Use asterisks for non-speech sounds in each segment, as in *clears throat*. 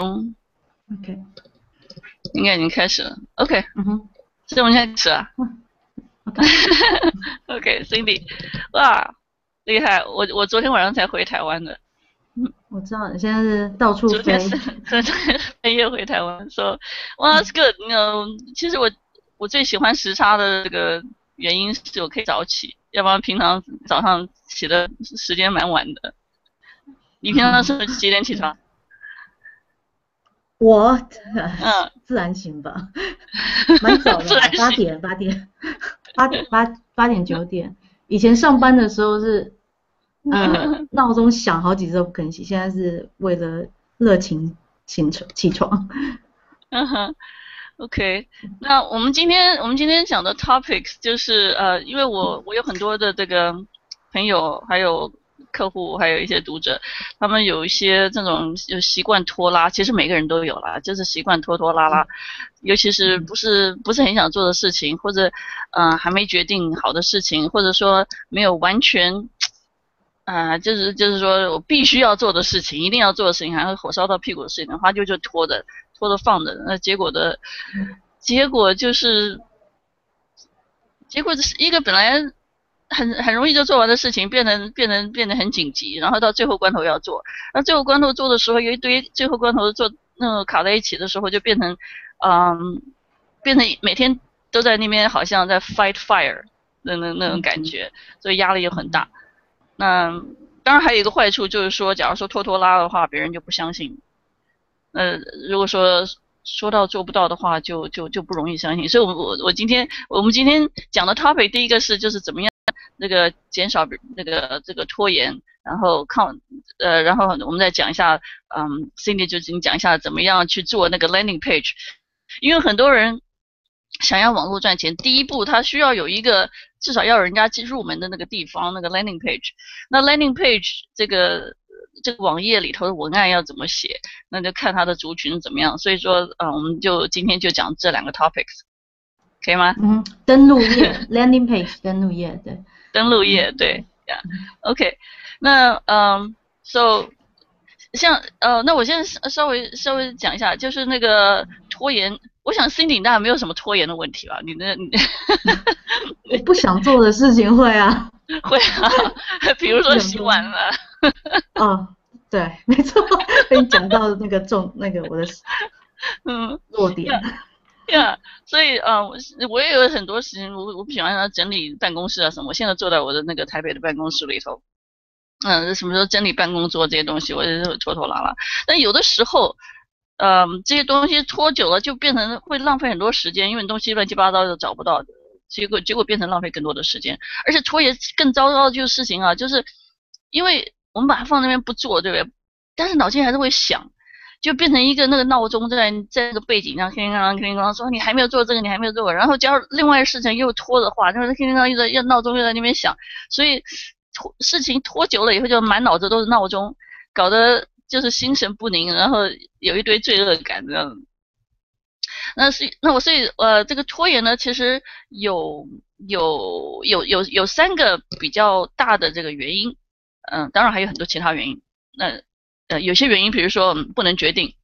嗯，OK，应该已经开始了。OK，嗯哼，所以我们现在开始啊。*laughs* OK，Cindy，哇，厉害！我我昨天晚上才回台湾的。嗯，我知道你现在是到处飞。*laughs* 昨天是昨天半夜回台湾，说，哇，That's good。你 know，其实我我最喜欢时差的这个原因是我可以早起，要不然平常早上起的时间蛮晚的。你平常是几点起床？我，嗯，*laughs* 自然醒吧，蛮早的，八点八点，八点八八点九点。以前上班的时候是，呃，*laughs* 闹钟响好几次都不肯醒，现在是为了热情醒床起床。嗯哼，OK，那我们今天我们今天讲的 topics 就是呃，因为我我有很多的这个朋友还有。客户还有一些读者，他们有一些这种就习惯拖拉，其实每个人都有啦，就是习惯拖拖拉拉，尤其是不是不是很想做的事情，或者嗯、呃、还没决定好的事情，或者说没有完全啊、呃、就是就是说我必须要做的事情，一定要做的事情，还是火烧到屁股的事情的话，就就拖着拖着放着，那结果的结果就是结果就是一个本来。很很容易就做完的事情，变成变成变得很紧急，然后到最后关头要做，那最后关头做的时候，有一堆最后关头做那个卡在一起的时候，就变成，嗯，变成每天都在那边好像在 fight fire 那那那种感觉，所以压力又很大。那当然还有一个坏处就是说，假如说拖拖拉的话，别人就不相信。呃，如果说说到做不到的话，就就就不容易相信。所以我我我今天我们今天讲的 topic 第一个是就是怎么样。那个减少那个这个拖延，然后抗呃，然后我们再讲一下，嗯，Cindy 就请你讲一下怎么样去做那个 landing page，因为很多人想要网络赚钱，第一步他需要有一个至少要人家进入门的那个地方，那个 landing page。那 landing page 这个这个网页里头的文案要怎么写，那就看他的族群怎么样。所以说，嗯，我们就今天就讲这两个 topics。可以吗？嗯，登录页，landing page，登录页，对，登录页，对，yeah，OK，那嗯，so，像呃，那我先稍微稍微讲一下，就是那个拖延，我想 Cindy 大概没有什么拖延的问题吧？你那你，我不想做的事情会啊，*laughs* 会啊，比如说洗碗了，*laughs* 嗯，对，没错，被你讲到那个重那个我的 *laughs* 嗯弱点。呀、yeah，所以啊，我、我也有很多时间，我我不喜欢让他整理办公室啊什么。我现在坐在我的那个台北的办公室里头，嗯、什么时候整理办公桌这些东西，我也是拖拖拉拉。但有的时候，嗯、这些东西拖久了就变成会浪费很多时间，因为东西乱七八糟的找不到，结果结果变成浪费更多的时间。而且拖延更糟糕的就是事情啊，就是因为我们把它放那边不做，对不对？但是脑筋还是会想。就变成一个那个闹钟在在那个背景上，叮叮当当，叮叮当，说你还没有做这个，你还没有做，然后加上另外事情又拖的话，就是叮叮当又在要闹钟又在那边响，所以拖事情拖久了以后就满脑子都是闹钟，搞得就是心神不宁，然后有一堆罪恶感这样。那是那我所以呃这个拖延呢，其实有有有有有三个比较大的这个原因，嗯，当然还有很多其他原因，那。呃，有些原因，比如说不能决定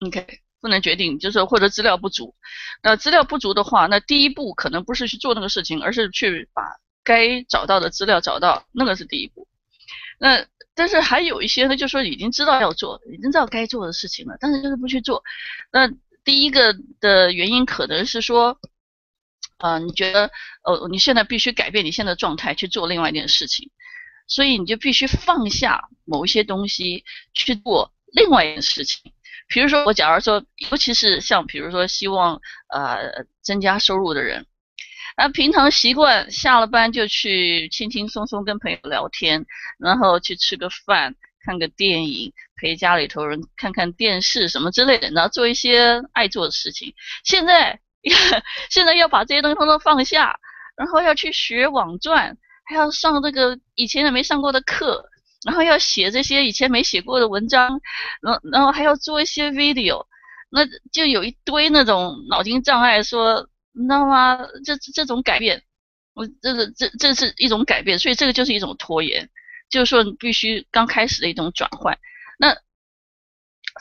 ，OK，不能决定，就是或者资料不足。那资料不足的话，那第一步可能不是去做那个事情，而是去把该找到的资料找到，那个是第一步。那但是还有一些呢，就是说已经知道要做，已经知道该做的事情了，但是就是不去做。那第一个的原因可能是说，呃，你觉得，呃，你现在必须改变你现在状态去做另外一件事情。所以你就必须放下某一些东西去做另外一件事情，比如说我假如说，尤其是像比如说希望呃增加收入的人，那平常习惯下了班就去轻轻松松跟朋友聊天，然后去吃个饭、看个电影、陪家里头人看看电视什么之类的，然后做一些爱做的事情。现在 *laughs* 现在要把这些东西通通放下，然后要去学网赚。还要上这个以前也没上过的课，然后要写这些以前没写过的文章，然然后还要做一些 video，那就有一堆那种脑筋障碍，说你知道吗？这这种改变，我这个这这是一种改变，所以这个就是一种拖延，就是说你必须刚开始的一种转换。那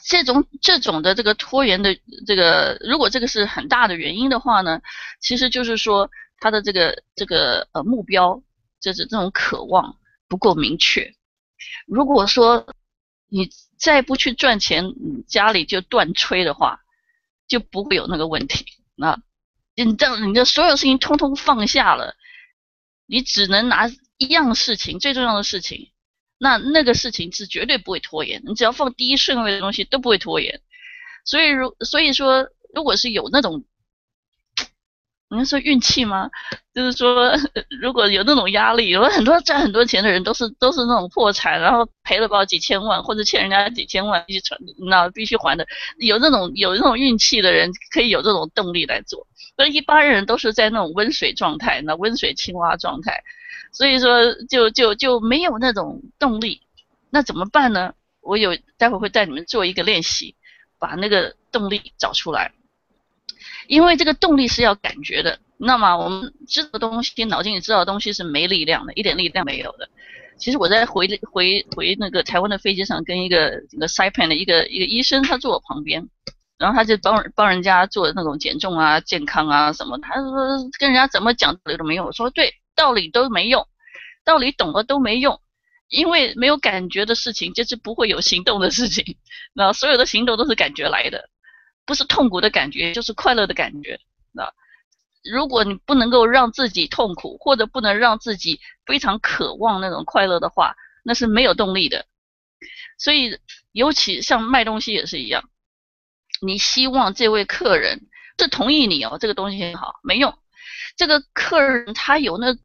这种这种的这个拖延的这个，如果这个是很大的原因的话呢，其实就是说他的这个这个呃目标，就是这种渴望不够明确。如果说你再不去赚钱，你家里就断炊的话，就不会有那个问题。那你这样，你的所有事情通通放下了，你只能拿一样事情，最重要的事情。那那个事情是绝对不会拖延，你只要放第一顺位的东西都不会拖延。所以如所以说，如果是有那种，你说运气吗？就是说，*laughs* 如果有那种压力，有很多赚很多钱的人都是都是那种破产，然后赔了不几千万，或者欠人家几千万必须，那必须还的。有那种有那种运气的人，可以有这种动力来做。而一般人都是在那种温水状态，那温水青蛙状态。所以说就，就就就没有那种动力，那怎么办呢？我有待会会带你们做一个练习，把那个动力找出来。因为这个动力是要感觉的，那么我们知道的东西，脑筋里知道的东西是没力量的，一点力量没有的。其实我在回回回那个台湾的飞机上，跟一个一个 Saipan 的一个一个医生，他坐我旁边，然后他就帮帮人家做那种减重啊、健康啊什么，他说跟人家怎么讲道理都没用。我说对。道理都没用，道理懂了都没用，因为没有感觉的事情就是不会有行动的事情。那所有的行动都是感觉来的，不是痛苦的感觉就是快乐的感觉。那如果你不能够让自己痛苦，或者不能让自己非常渴望那种快乐的话，那是没有动力的。所以，尤其像卖东西也是一样，你希望这位客人是同意你哦，这个东西很好，没用。这个客人他有那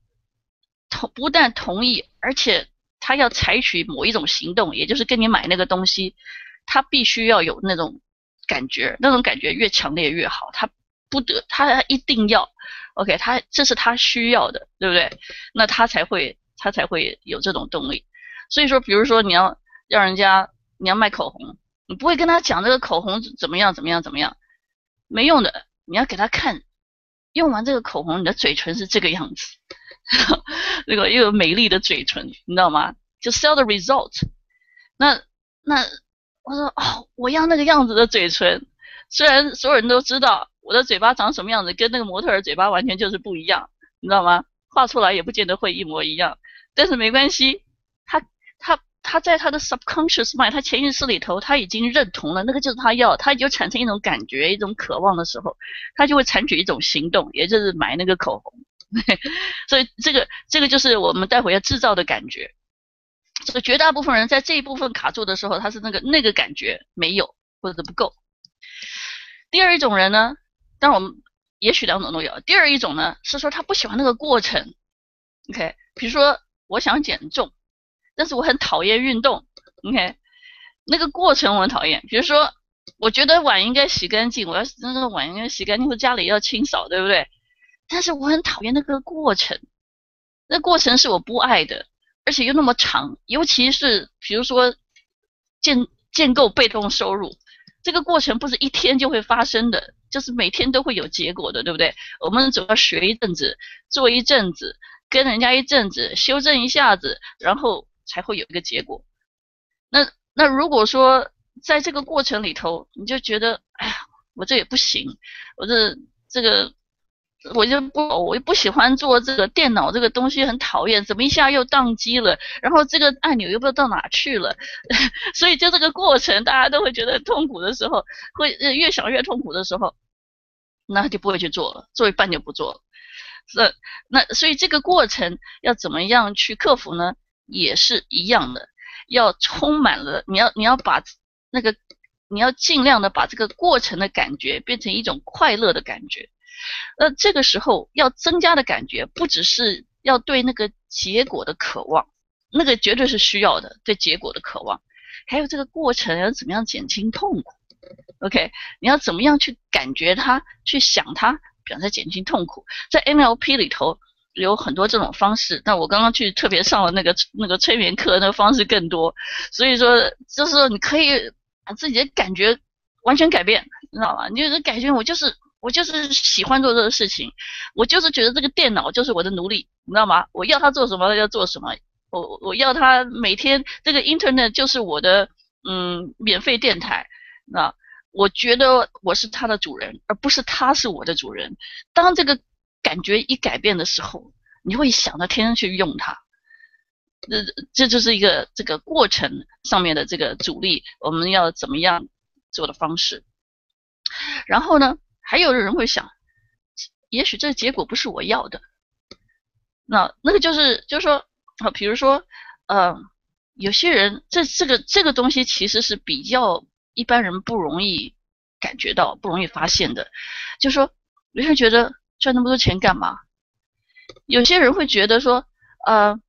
同不但同意，而且他要采取某一种行动，也就是跟你买那个东西，他必须要有那种感觉，那种感觉越强烈越好。他不得，他一定要，OK，他这是他需要的，对不对？那他才会他才会有这种动力。所以说，比如说你要让人家你要卖口红，你不会跟他讲这个口红怎么样怎么样怎么样，没用的，你要给他看。用完这个口红，你的嘴唇是这个样子，*laughs* 那个又有美丽的嘴唇，你知道吗？就 sell the result。那那我说哦，我要那个样子的嘴唇。虽然所有人都知道我的嘴巴长什么样子，跟那个模特儿嘴巴完全就是不一样，你知道吗？画出来也不见得会一模一样，但是没关系，他他。他在他的 subconscious mind，他潜意识里头，他已经认同了那个就是他要，他就产生一种感觉，一种渴望的时候，他就会采取一种行动，也就是买那个口红。*laughs* 所以这个这个就是我们待会要制造的感觉。所以绝大部分人在这一部分卡住的时候，他是那个那个感觉没有或者是不够。第二一种人呢，当然我们也许两种都有。第二一种呢是说他不喜欢那个过程。OK，比如说我想减重。但是我很讨厌运动，OK，那个过程我很讨厌。比如说，我觉得碗应该洗干净，我要是那个碗应该洗干净，或者家里要清扫，对不对？但是我很讨厌那个过程，那过程是我不爱的，而且又那么长。尤其是比如说建建构被动收入，这个过程不是一天就会发生的，就是每天都会有结果的，对不对？我们总要学一阵子，做一阵子，跟人家一阵子，修正一下子，然后。才会有一个结果。那那如果说在这个过程里头，你就觉得，哎呀，我这也不行，我这这个我就不我又不喜欢做这个电脑这个东西，很讨厌，怎么一下又宕机了？然后这个按钮又不知道到哪去了，*laughs* 所以就这个过程，大家都会觉得痛苦的时候，会越想越痛苦的时候，那就不会去做了，做一半就不做了。那那所以这个过程要怎么样去克服呢？也是一样的，要充满了，你要你要把那个，你要尽量的把这个过程的感觉变成一种快乐的感觉。那这个时候要增加的感觉，不只是要对那个结果的渴望，那个绝对是需要的，对结果的渴望，还有这个过程要怎么样减轻痛苦。OK，你要怎么样去感觉它，去想它，表示减轻痛苦。在 NLP 里头。有很多这种方式，但我刚刚去特别上了那个那个催眠课，那个方式更多。所以说，就是你可以把自己的感觉完全改变，你知道吗？你就是感觉我就是我就是喜欢做这个事情，我就是觉得这个电脑就是我的奴隶，你知道吗？我要它做什么，它要做什么。我我要它每天这个 internet 就是我的嗯免费电台，那我觉得我是他的主人，而不是他是我的主人。当这个感觉一改变的时候，你会想到天天去用它。这这就是一个这个过程上面的这个阻力，我们要怎么样做的方式。然后呢，还有的人会想，也许这结果不是我要的。那那个就是就是说，啊，比如说，呃，有些人这这个这个东西其实是比较一般人不容易感觉到、不容易发现的。就说，有些人觉得赚那么多钱干嘛？有些人会觉得说，呃，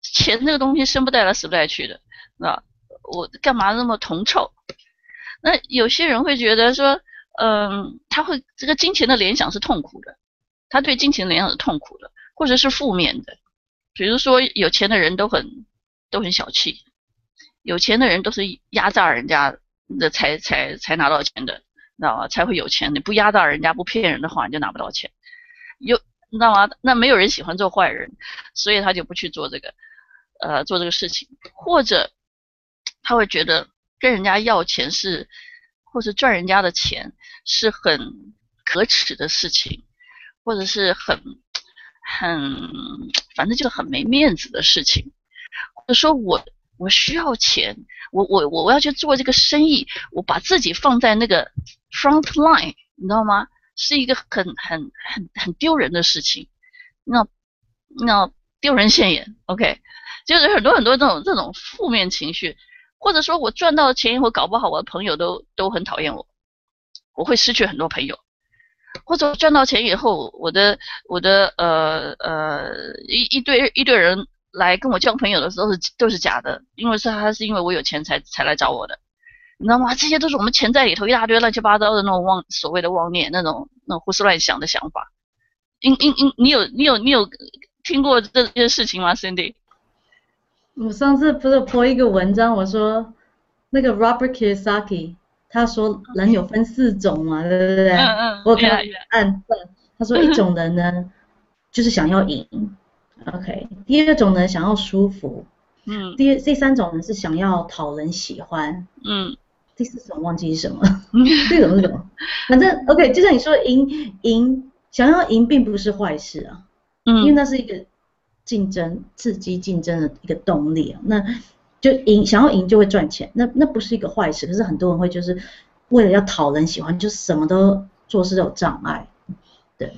钱这个东西生不带来死不带去的，那我干嘛那么铜臭？那有些人会觉得说，嗯，他会这个金钱的联想是痛苦的，他对金钱的联想是痛苦的，或者是负面的。比如说，有钱的人都很都很小气，有钱的人都是压榨人家的才才才拿到钱的，你知道吗？才会有钱。你不压榨人家，不骗人的话，你就拿不到钱。有，你知道吗？那没有人喜欢做坏人，所以他就不去做这个，呃，做这个事情，或者他会觉得。跟人家要钱是，或者赚人家的钱是很可耻的事情，或者是很很反正就是很没面子的事情。或者说我我需要钱，我我我我要去做这个生意，我把自己放在那个 front line，你知道吗？是一个很很很很丢人的事情，那那丢人现眼。OK，就是很多很多这种这种负面情绪。或者说我赚到钱以后，搞不好我的朋友都都很讨厌我，我会失去很多朋友。或者赚到钱以后，我的我的呃呃一一堆一堆人来跟我交朋友的时候是都是假的，因为是他是因为我有钱才才来找我的，你知道吗？这些都是我们潜在里头一大堆乱七八糟的那种妄所谓的妄念，那种那种胡思乱想的想法。因因因，你有你有你有听过这些事情吗，Cindy？我上次不是 po 一个文章，我说那个 Robert Kiyosaki，他说人有分四种嘛，对不对？嗯嗯。我看按他说一种人呢，就是想要赢，OK。第二种呢，想要舒服，嗯。第第三种呢是想要讨人喜欢，嗯。第四种忘记是什么？*laughs* 这种是什么？反正 OK，就像你说赢赢，想要赢并不是坏事啊，嗯，因为那是一个。竞争刺激竞争的一个动力啊，那就赢，想要赢就会赚钱，那那不是一个坏事。可是很多人会就是为了要讨人喜欢，就什么都做事都有障碍。对，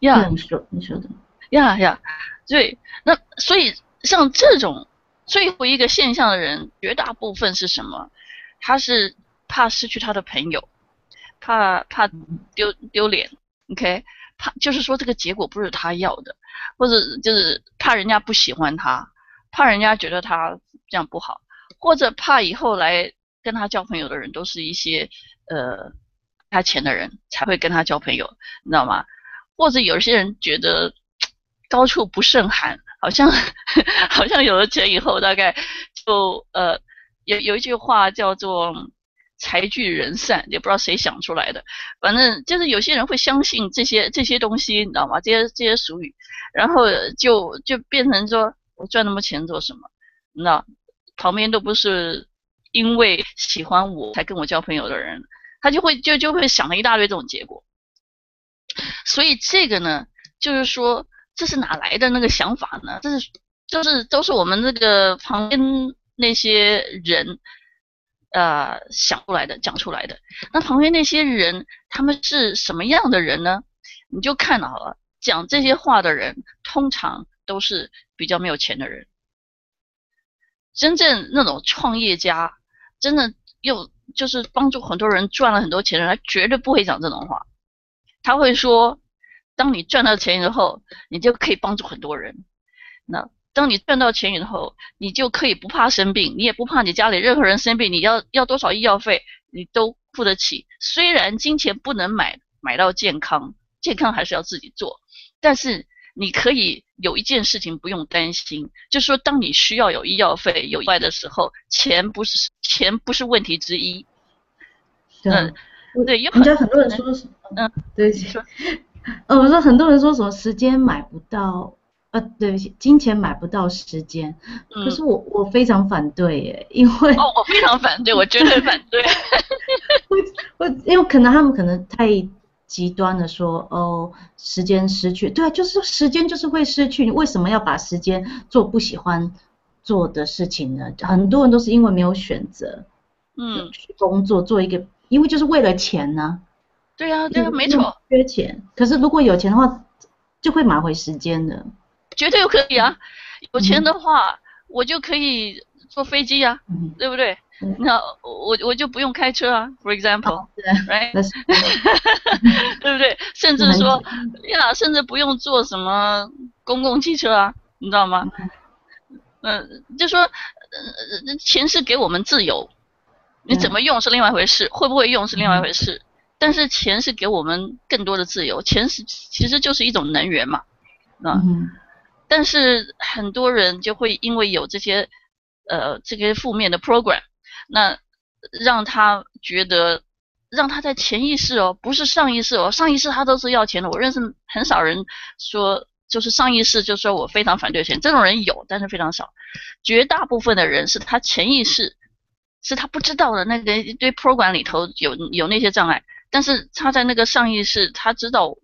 呀、yeah，你说你说的，呀呀，对，那所以像这种最后一个现象的人，绝大部分是什么？他是怕失去他的朋友，怕怕丢丢脸，OK。怕就是说这个结果不是他要的，或者就是怕人家不喜欢他，怕人家觉得他这样不好，或者怕以后来跟他交朋友的人都是一些呃他钱的人才会跟他交朋友，你知道吗？或者有些人觉得高处不胜寒，好像好像有了钱以后大概就呃有有一句话叫做。财聚人散，也不知道谁想出来的，反正就是有些人会相信这些这些东西，你知道吗？这些这些俗语，然后就就变成说我赚那么钱做什么？你知道，旁边都不是因为喜欢我才跟我交朋友的人，他就会就就会想了一大堆这种结果。所以这个呢，就是说这是哪来的那个想法呢？这是就是都是我们这个旁边那些人。呃，想出来的，讲出来的。那旁边那些人，他们是什么样的人呢？你就看好了，讲这些话的人，通常都是比较没有钱的人。真正那种创业家，真的又就是帮助很多人赚了很多钱的人，他绝对不会讲这种话。他会说，当你赚到钱以后，你就可以帮助很多人。那。当你赚到钱以后，你就可以不怕生病，你也不怕你家里任何人生病，你要要多少医药费，你都付得起。虽然金钱不能买买到健康，健康还是要自己做，但是你可以有一件事情不用担心，就是说，当你需要有医药费有意外的时候，钱不是钱不是问题之一。嗯，对，有很多很多人说，嗯，对，说，呃，我说很多人说什么时间买不到。呃，对不起，金钱买不到时间，嗯、可是我我非常反对耶，因为哦，我非常反对，我绝对反对，我我因为可能他们可能太极端的说，哦，时间失去，对啊，就是时间就是会失去，你为什么要把时间做不喜欢做的事情呢？很多人都是因为没有选择，嗯，去工作做一个，因为就是为了钱呢、啊，对啊，对啊，没错，缺钱，可是如果有钱的话，就会买回时间的。绝对可以啊，有钱的话，嗯、我就可以坐飞机啊，嗯、对不对？嗯、那我我就不用开车啊，for example，right？*laughs* 对不对？甚至说呀，甚至不用坐什么公共汽车啊，你知道吗？嗯、呃，就说呃，钱是给我们自由，你怎么用是另外一回事，会不会用是另外一回事，但是钱是给我们更多的自由，钱是其实就是一种能源嘛，啊。嗯但是很多人就会因为有这些，呃，这些负面的 program，那让他觉得，让他在潜意识哦，不是上意识哦，上意识他都是要钱的。我认识很少人说，就是上意识就说我非常反对钱，这种人有，但是非常少。绝大部分的人是他潜意识，是他不知道的那个一堆 program 里头有有那些障碍，但是他在那个上意识，他知道，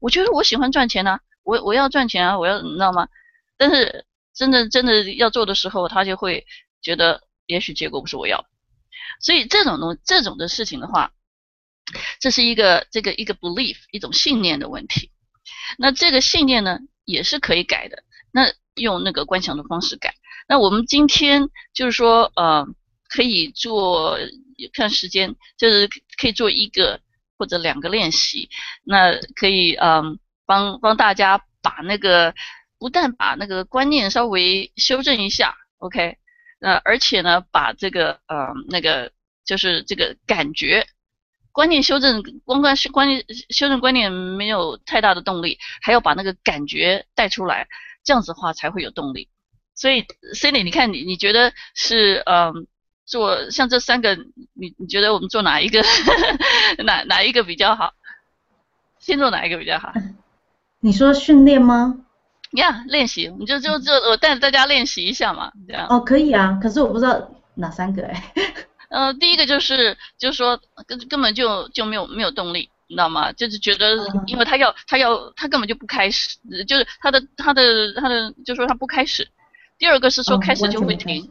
我觉得我喜欢赚钱啊。我我要赚钱啊！我要你知道吗？但是真的真的要做的时候，他就会觉得也许结果不是我要。所以这种东这种的事情的话，这是一个这个一个 belief 一种信念的问题。那这个信念呢也是可以改的。那用那个观想的方式改。那我们今天就是说呃可以做看时间，就是可以做一个或者两个练习。那可以嗯。帮帮大家把那个不但把那个观念稍微修正一下，OK，呃，而且呢，把这个呃那个就是这个感觉观念修正，光观是观念修正观念没有太大的动力，还要把那个感觉带出来，这样子话才会有动力。所以，Cindy，你看你你觉得是嗯、呃、做像这三个，你你觉得我们做哪一个 *laughs* 哪哪一个比较好？先做哪一个比较好？你说训练吗？呀，练习，你就就就我带着大家练习一下嘛，这样。哦，可以啊，可是我不知道哪三个哎。*laughs* 呃，第一个就是就是说根根本就就没有没有动力，你知道吗？就是觉得因为他要他要他根本就不开始，就是他的他的他的就说他不开始。第二个是说开始就会停。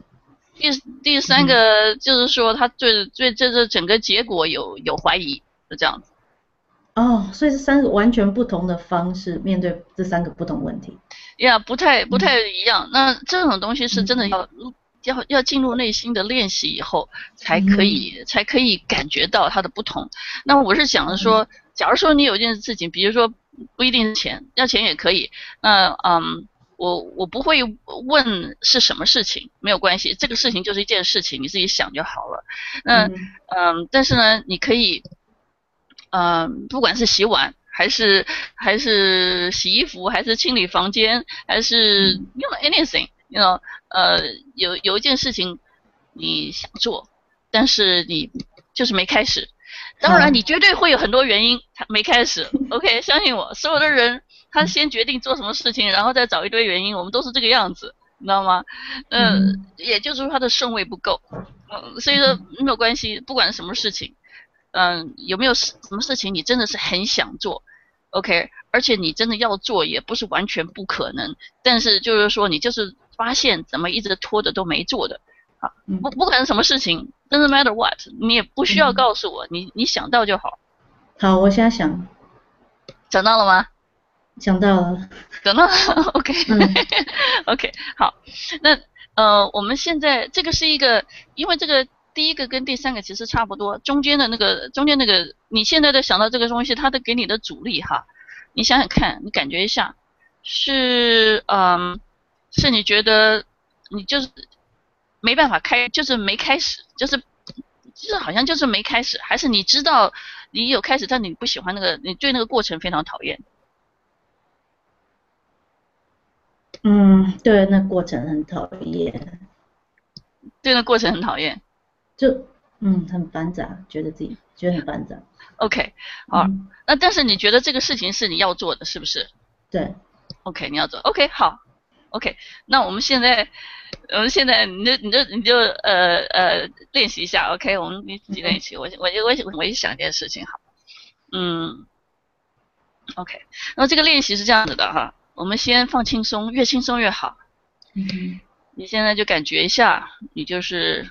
第第三个就是说他对对这这整个结果有有怀疑，是这样子。哦，所以是三个完全不同的方式面对这三个不同问题。呀，yeah, 不太不太一样。嗯、那这种东西是真的要、嗯、要要进入内心的练习以后，才可以、嗯、才可以感觉到它的不同。那我是想着说，嗯、假如说你有一件事情，比如说不一定是钱，要钱也可以。那嗯，我我不会问是什么事情，没有关系，这个事情就是一件事情，你自己想就好了。那嗯，嗯，但是呢，你可以。嗯、呃，不管是洗碗，还是还是洗衣服，还是清理房间，还是 you know anything，you know，呃，有有一件事情你想做，但是你就是没开始。当然，你绝对会有很多原因他没开始。OK，*laughs* 相信我，所有的人他先决定做什么事情，然后再找一堆原因，我们都是这个样子，你知道吗？呃、嗯，也就是说他的顺位不够。嗯，所以说没有关系，不管什么事情。嗯，有没有什什么事情你真的是很想做，OK？而且你真的要做也不是完全不可能，但是就是说你就是发现怎么一直拖着都没做的，啊，不不管是什么事情，doesn't matter what，你也不需要告诉我，嗯、你你想到就好。好，我现在想，想到了吗？想到了，想到了，OK，OK，、*laughs* 嗯、okay, 好，那呃，我们现在这个是一个，因为这个。第一个跟第三个其实差不多，中间的那个中间那个，你现在的想到这个东西，它的给你的阻力哈，你想想看，你感觉一下，是嗯，是你觉得你就是没办法开，就是没开始，就是就是好像就是没开始，还是你知道你有开始，但你不喜欢那个，你对那个过程非常讨厌。嗯，对，那过程很讨厌。对，那过程很讨厌。就嗯，很繁杂，觉得自己觉得很繁杂。OK，好，嗯、那但是你觉得这个事情是你要做的，是不是？对。OK，你要做 OK 好，OK，那我们现在，我们现在你就你就你就呃呃练习一下 OK，我们一起练习，我我我我我想一件事情好，嗯，OK，那么这个练习是这样子的哈，我们先放轻松，越轻松越好。嗯，你现在就感觉一下，你就是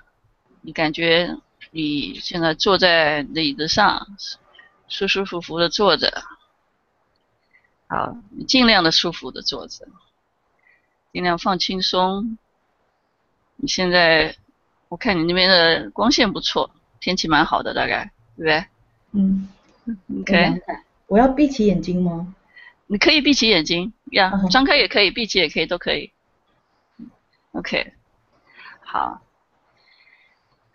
你感觉你现在坐在椅子上，舒舒服服的坐着。好，你尽量的舒服的坐着，尽量放轻松。你现在，我看你那边的光线不错，天气蛮好的，大概对不对？嗯。OK。我要闭起眼睛吗？你可以闭起眼睛呀，yeah, 张开也可以，闭起也可以，都可以。OK。好。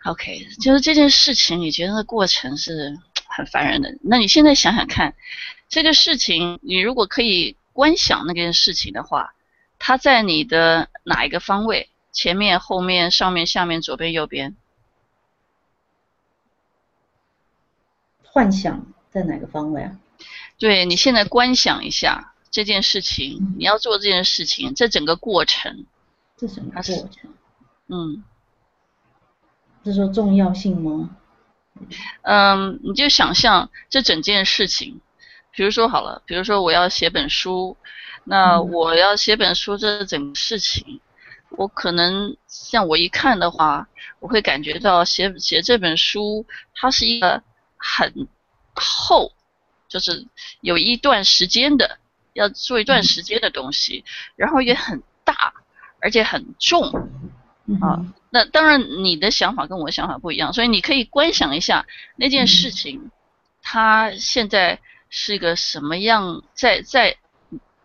OK，就是这件事情，你觉得过程是很烦人的。那你现在想想看。这个事情，你如果可以观想那件事情的话，它在你的哪一个方位？前面、后面、上面、下面、左边、右边？幻想在哪个方位啊？对，你现在观想一下这件事情，嗯、你要做这件事情，这整个过程，这整个过程？嗯，是说重要性吗？嗯，你就想象这整件事情。比如说好了，比如说我要写本书，那我要写本书这整个事情，我可能像我一看的话，我会感觉到写写这本书它是一个很厚，就是有一段时间的，要做一段时间的东西，然后也很大，而且很重，啊，那当然你的想法跟我的想法不一样，所以你可以观想一下那件事情，它现在。是一个什么样？在在，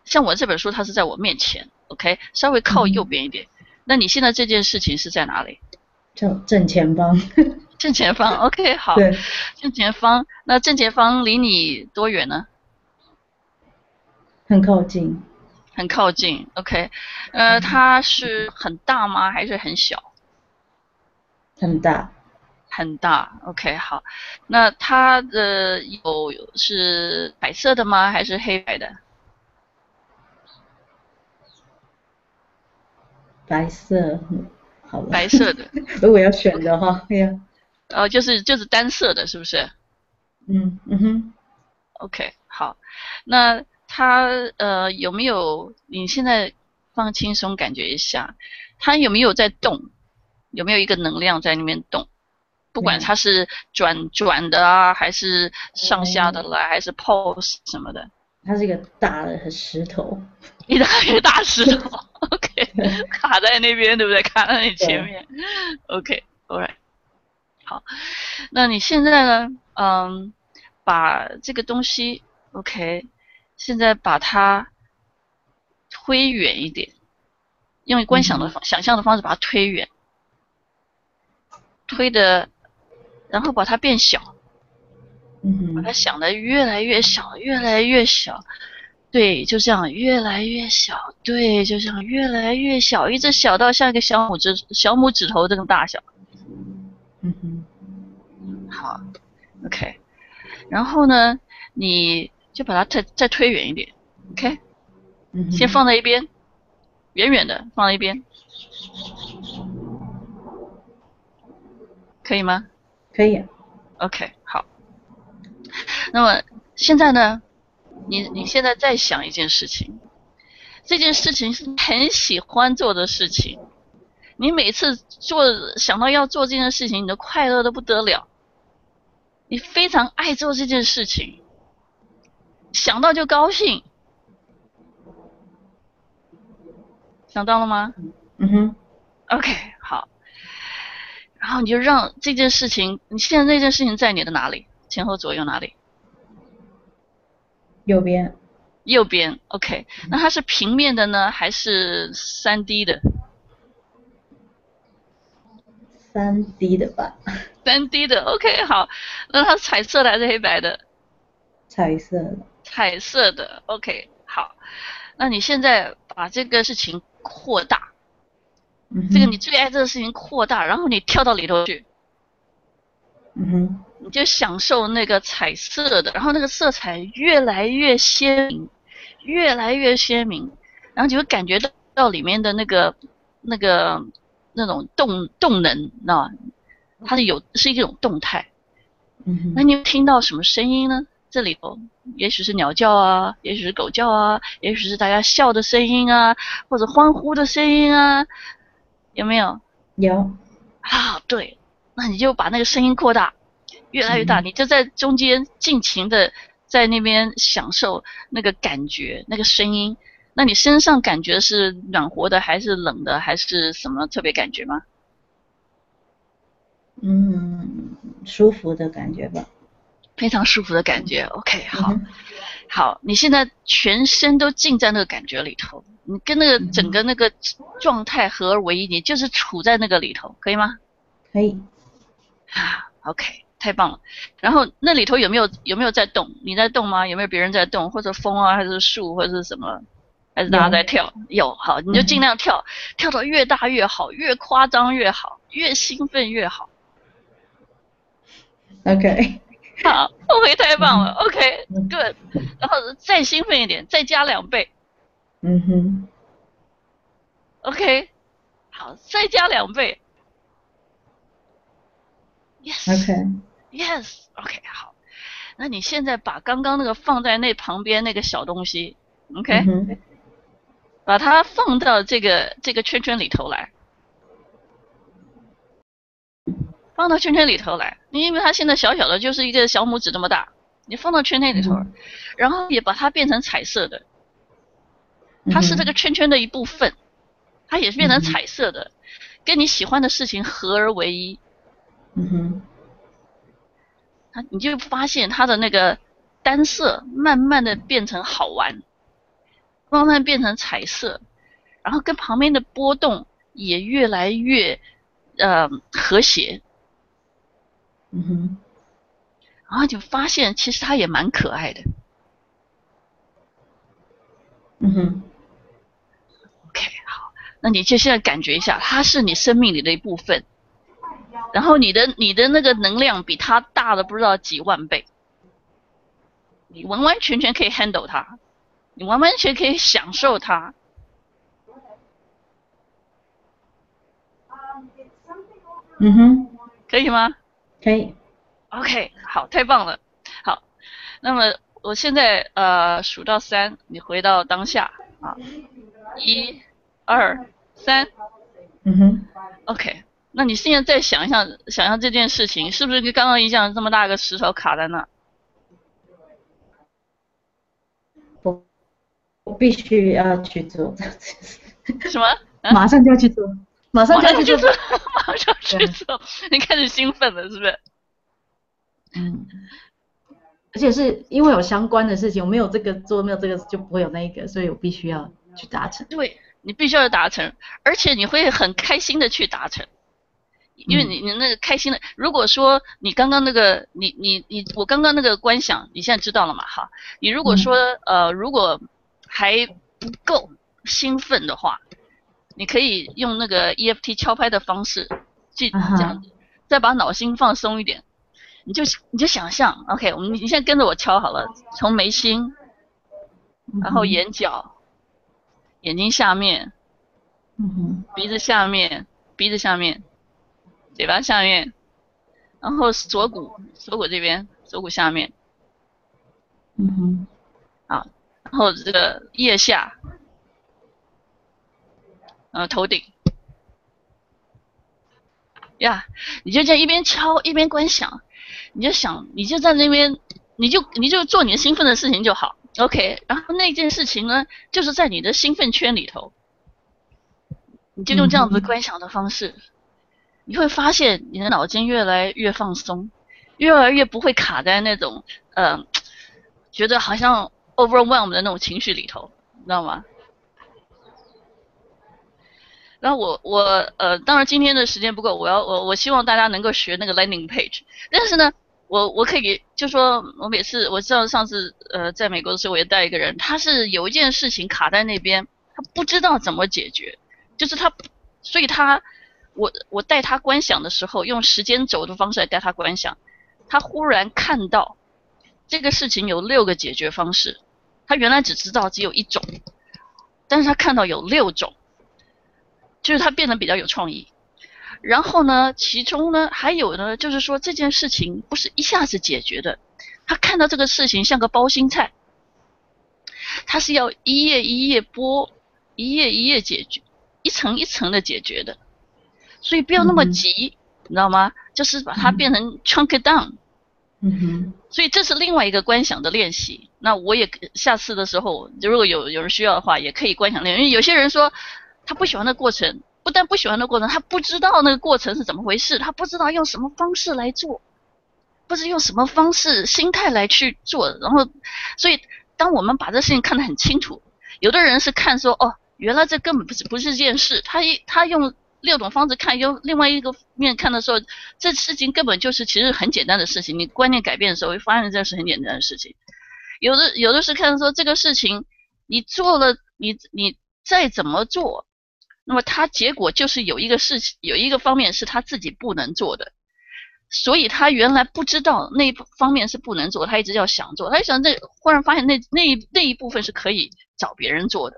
像我这本书，它是在我面前，OK，稍微靠右边一点。嗯、那你现在这件事情是在哪里？正正前方。正前方，OK，*laughs* 好。对。正前方，那正前方离你多远呢？很靠近。很靠近，OK。呃，它是很大吗？还是很小？很大。很大，OK，好，那它的有是白色的吗？还是黑白的？白色。白色的，*laughs* 如果要选的话，哎呀，哦，就是就是单色的，是不是？嗯嗯哼，OK，好，那它呃有没有？你现在放轻松，感觉一下，它有没有在动？有没有一个能量在那边动？不管它是转转的啊，还是上下的来，还是 pose 什么的，它是一个大的石头，一大一个大石头，*laughs* OK，*laughs* 卡在那边，对不对？卡在你前面，OK，Alright，好，那你现在呢？嗯，把这个东西，OK，现在把它推远一点，用观想的方、嗯、想象的方式把它推远，推的。然后把它变小，嗯，把它想的越来越小，越来越小，对，就这样越来越小，对，就这样越来越小，一直小到像一个小拇指小拇指头这种大小，嗯哼，好，OK，然后呢，你就把它再再推远一点，OK，嗯，先放在一边，远远的放在一边，可以吗？可以，OK，好。那么现在呢，你你现在在想一件事情，这件事情是很喜欢做的事情，你每次做想到要做这件事情，你都快乐的不得了，你非常爱做这件事情，想到就高兴，想到了吗？嗯哼，OK，好。然后你就让这件事情，你现在这件事情在你的哪里？前后左右哪里？右边。右边，OK。那它是平面的呢，还是三 D 的？三 D 的吧。三 D 的，OK，好。那它是彩色的还是黑白的？彩色的。彩色的，OK，好。那你现在把这个事情扩大。这个你最爱这个事情扩大，然后你跳到里头去，嗯哼，你就享受那个彩色的，然后那个色彩越来越鲜明，越来越鲜明，然后就会感觉到里面的那个那个那种动动能，那它是有是一种动态。嗯哼。那你听到什么声音呢？这里头也许是鸟叫啊，也许是狗叫啊，也许是大家笑的声音啊，或者欢呼的声音啊，有没有？有。啊，对，那你就把那个声音扩大，越来越大，嗯、你就在中间尽情的在那边享受那个感觉，那个声音。那你身上感觉是暖和的，还是冷的，还是什么特别感觉吗？嗯，舒服的感觉吧。非常舒服的感觉。OK，好，嗯、好，你现在全身都浸在那个感觉里头，你跟那个整个那个状态合而为一，你就是处在那个里头，可以吗？可以。啊，OK，太棒了。然后那里头有没有有没有在动？你在动吗？有没有别人在动？或者风啊，还是树，或者是什么？还是大家在跳？有，有，好，你就尽量跳，嗯、跳到越大越好，越夸张越好，越兴奋越好。OK。好，OK，太棒了，OK，Good，然后再兴奋一点，再加两倍。嗯哼。OK，好，再加两倍。Yes。OK。Yes，OK，好。那你现在把刚刚那个放在那旁边那个小东西，OK，嗯，把它放到这个这个圈圈里头来。放到圈圈里头来，因为它现在小小的，就是一个小拇指这么大。你放到圈内里头，嗯、然后也把它变成彩色的，它是这个圈圈的一部分，它也是变成彩色的，嗯、跟你喜欢的事情合而为一。嗯哼。它你就发现它的那个单色慢慢的变成好玩，慢慢变成彩色，然后跟旁边的波动也越来越呃和谐。嗯哼，然后就发现其实他也蛮可爱的。嗯哼，OK，好，那你就现在感觉一下，他是你生命里的一部分，然后你的你的那个能量比他大了不知道几万倍，你完完全全可以 handle 他，你完完全可以享受他。嗯哼，可以吗？可以，OK，好，太棒了，好，那么我现在呃数到三，你回到当下啊，一、二、三，嗯哼，OK，那你现在再想一想，想象这件事情是不是跟刚刚一样，这么大个石头卡在那？我我必须要去做这件事。什么？啊、马上就要去做。马上开始就做，*laughs* 马上去做，你开始兴奋了是不是？嗯，而且是因为有相关的事情，我没有这个做，没有这个就不会有那一个，所以我必须要去达成。对，你必须要达成，而且你会很开心的去达成，因为你你那个开心的，如果说你刚刚那个你你你我刚刚那个观想，你现在知道了嘛？哈，你如果说呃如果还不够兴奋的话。你可以用那个 EFT 敲拍的方式，去这样子，再把脑心放松一点，你就你就想象，OK，我们你现在跟着我敲好了，从眉心，然后眼角，眼睛下面，嗯哼，鼻子下面，鼻子下面，嘴巴下面，然后锁骨，锁骨这边，锁骨下面，嗯哼，好，然后这个腋下。呃，头顶，呀、yeah，你就这样一边敲一边观想，你就想，你就在那边，你就你就做你的兴奋的事情就好，OK。然后那件事情呢，就是在你的兴奋圈里头，你就用这样子观想的方式，嗯、你会发现你的脑筋越来越放松，越来越不会卡在那种呃，觉得好像 overwhelm 的那种情绪里头，你知道吗？然后我我呃，当然今天的时间不够，我要我我希望大家能够学那个 landing page。但是呢，我我可以就说，我每次我知道上次呃在美国的时候，我也带一个人，他是有一件事情卡在那边，他不知道怎么解决，就是他，所以他我我带他观想的时候，用时间轴的方式来带他观想，他忽然看到这个事情有六个解决方式，他原来只知道只有一种。但是他看到有六种，就是它变得比较有创意。然后呢，其中呢还有呢，就是说这件事情不是一下子解决的，他看到这个事情像个包心菜，他是要一页一页剥，一页一页解决，一层一层的解决的，所以不要那么急，嗯、你知道吗？就是把它变成 chunk it down。嗯哼。所以这是另外一个观想的练习。那我也下次的时候，如果有有人需要的话，也可以观想练。因为有些人说他不喜欢的过程。不但不喜欢的过程，他不知道那个过程是怎么回事，他不知道用什么方式来做，不知用什么方式、心态来去做。然后，所以当我们把这事情看得很清楚，有的人是看说，哦，原来这根本不是不是件事。他一他用六种方式看，用另外一个面看的时候，这事情根本就是其实很简单的事情。你观念改变的时候，会发现这是很简单的事情。有的有的是看说这个事情，你做了，你你再怎么做。那么他结果就是有一个事情，有一个方面是他自己不能做的，所以他原来不知道那一方面是不能做，他一直要想做，他一想那忽然发现那那那一部分是可以找别人做的，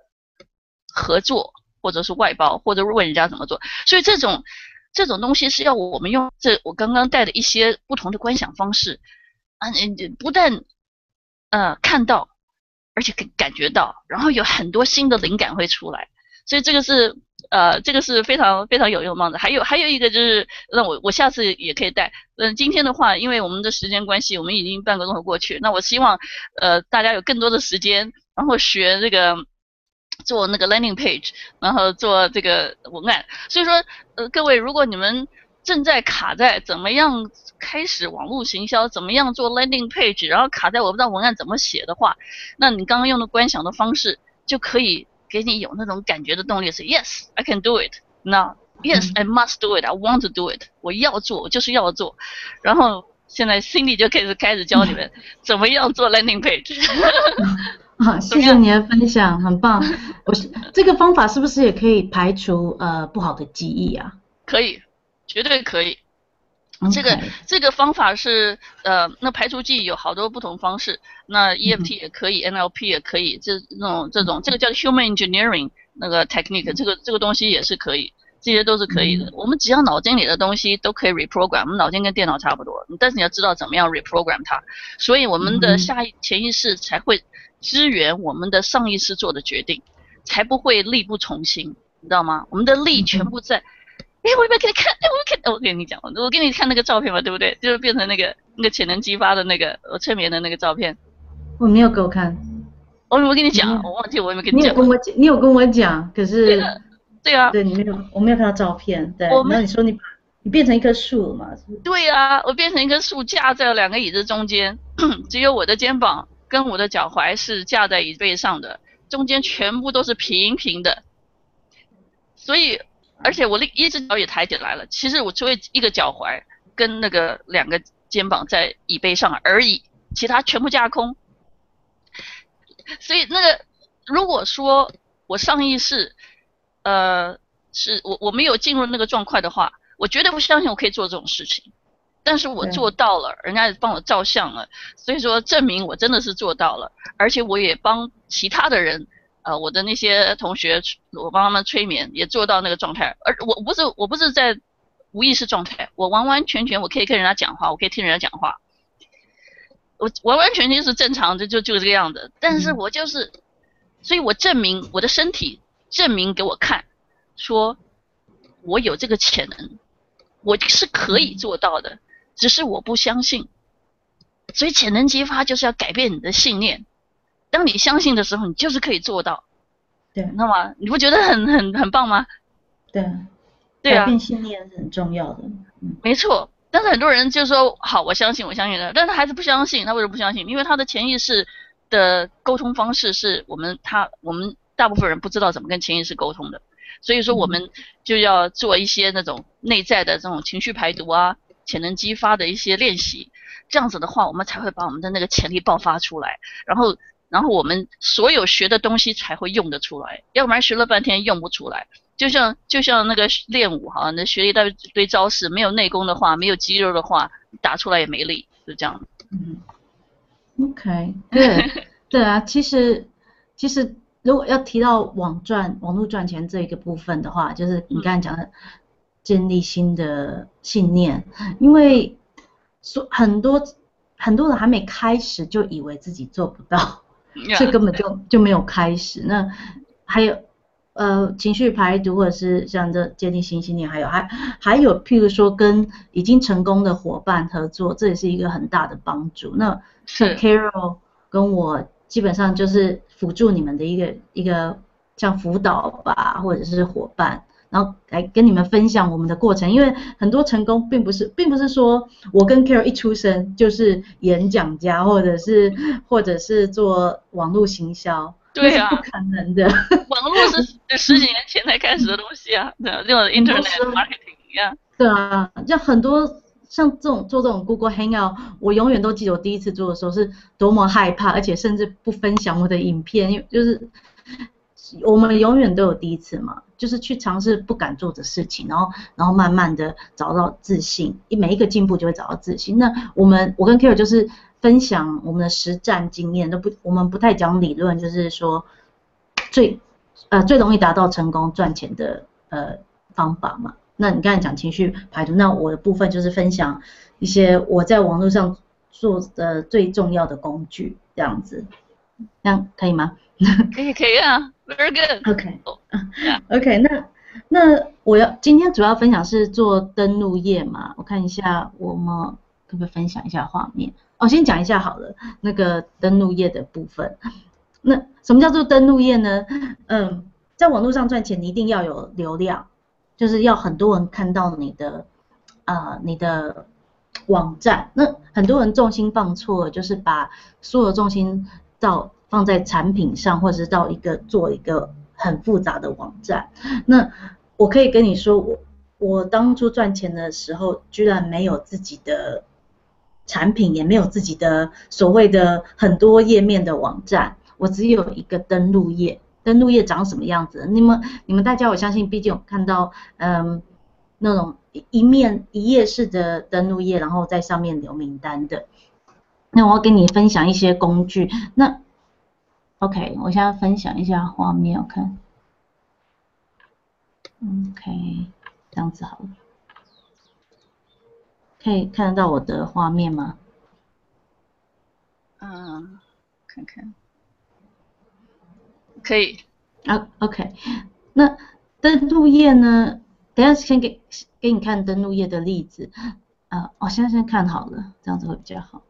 合作或者是外包或者是问人家怎么做，所以这种这种东西是要我们用这我刚刚带的一些不同的观想方式啊，你不但呃看到，而且感感觉到，然后有很多新的灵感会出来，所以这个是。呃，这个是非常非常有用的。还有还有一个就是，那我我下次也可以带。嗯，今天的话，因为我们的时间关系，我们已经半个钟头过去。那我希望，呃，大家有更多的时间，然后学这个做那个 landing page，然后做这个文案。所以说，呃，各位，如果你们正在卡在怎么样开始网络行销，怎么样做 landing page，然后卡在我不知道文案怎么写的话，那你刚刚用的观想的方式就可以。给你有那种感觉的动力是 Yes, I can do it. Now, Yes, I must do it. I want to do it. 我要做，我就是要做。然后现在 Cindy 就开始开始教你们 *laughs* 怎么样做 landing page。好，*laughs* 谢谢你的分享，很棒。我这个方法是不是也可以排除呃不好的记忆啊？可以，绝对可以。这个这个方法是呃，那排除记忆有好多不同方式，那 EFT 也可以、嗯、NLP 也可以，这那种这种这个叫 Human Engineering 那个 technique，这个这个东西也是可以，这些都是可以的。嗯、我们只要脑筋里的东西都可以 reprogram，我们脑筋跟电脑差不多，但是你要知道怎么样 reprogram 它，所以我们的下潜意识才会支援我们的上意识做的决定，才不会力不从心，你知道吗？我们的力全部在。嗯哎，我有没有给你看？哎，我看，我给你讲，我给你看那个照片嘛，对不对？就是变成那个那个潜能激发的那个我催眠的那个照片。我没有给我看。我我跟你讲，我忘记我有没有跟你讲。你有跟我讲，你有跟我讲，可是。对啊。对你没有，我没有看到照片。对。我那你说你你变成一棵树嘛？对啊，我变成一棵树，架在两个椅子中间，*clears throat* 只有我的肩膀跟我的脚踝是架在椅背上的，中间全部都是平平的，所以。而且我另一只脚也抬起来了，其实我只有一个脚踝跟那个两个肩膀在椅背上而已，其他全部架空。所以那个如果说我上意识，呃，是我我没有进入那个状况的话，我绝对不相信我可以做这种事情。但是我做到了，人家也帮我照相了，所以说证明我真的是做到了，而且我也帮其他的人。呃，我的那些同学，我帮他们催眠，也做到那个状态。而我不是，我不是在无意识状态，我完完全全我可以跟人家讲话，我可以听人家讲话，我完完全全是正常的，就就这个样子。但是我就是，所以我证明我的身体证明给我看，说我有这个潜能，我是可以做到的，只是我不相信。所以潜能激发就是要改变你的信念。当你相信的时候，你就是可以做到，对，那么你不觉得很 *laughs* 很很棒吗？对，对啊，改变信念是很重要的，嗯，没错。但是很多人就说好，我相信，我相信了，但是他还是不相信。他为什么不相信？因为他的潜意识的沟通方式是我们他我们大部分人不知道怎么跟潜意识沟通的，所以说我们就要做一些那种内在的这种情绪排毒啊、潜能激发的一些练习，这样子的话，我们才会把我们的那个潜力爆发出来，然后。然后我们所有学的东西才会用得出来，要不然学了半天用不出来。就像就像那个练武哈，那学一大堆招式，没有内功的话，没有肌肉的话，打出来也没力，就这样。嗯，OK，对，对啊，其实其实如果要提到网赚、网络赚钱这一个部分的话，就是你刚才讲的建立新的信念，因为所很多很多人还没开始就以为自己做不到，所以根本就就没有开始。那还有呃情绪排毒，或者是像这建立新信念，还有还还有譬如说跟已经成功的伙伴合作，这也是一个很大的帮助。那是 Carol 跟我基本上就是辅助你们的一个一个像辅导吧，或者是伙伴。然后来跟你们分享我们的过程，因为很多成功并不是，并不是说我跟 Carol 一出生就是演讲家，或者是或者是做网络行销，对啊，不可能的。网络是十几年前才开始的东西啊，对啊，就 Internet marketing 一样。对啊，就很多像这种做这种 Google Hangout，我永远都记得我第一次做的时候是多么害怕，而且甚至不分享我的影片，因为就是。我们永远都有第一次嘛，就是去尝试不敢做的事情，然后然后慢慢的找到自信，一每一个进步就会找到自信。那我们我跟 Carol 就是分享我们的实战经验，都不我们不太讲理论，就是说最呃最容易达到成功赚钱的呃方法嘛。那你刚才讲情绪排毒，那我的部分就是分享一些我在网络上做的最重要的工具，这样子，这样可以吗？*laughs* 可以可以啊。Very good. OK. OK. 那那我要今天主要分享是做登录页嘛？我看一下我们可不可以分享一下画面？哦，先讲一下好了，那个登录页的部分。那什么叫做登录页呢？嗯，在网络上赚钱，你一定要有流量，就是要很多人看到你的啊、呃、你的网站。那很多人重心放错了，就是把所有重心到。放在产品上，或者是到一个做一个很复杂的网站。那我可以跟你说，我我当初赚钱的时候，居然没有自己的产品，也没有自己的所谓的很多页面的网站，我只有一个登录页。登录页长什么样子？你们你们大家，我相信毕竟有看到，嗯，那种一面一页式的登录页，然后在上面留名单的。那我要跟你分享一些工具。那 OK，我现在分享一下画面，我看。OK，这样子好了。可以看得到我的画面吗？嗯，看看。可以。啊，OK。那登录页呢？等下先给给你看登录页的例子。啊，我现在先看好了，这样子会比较好。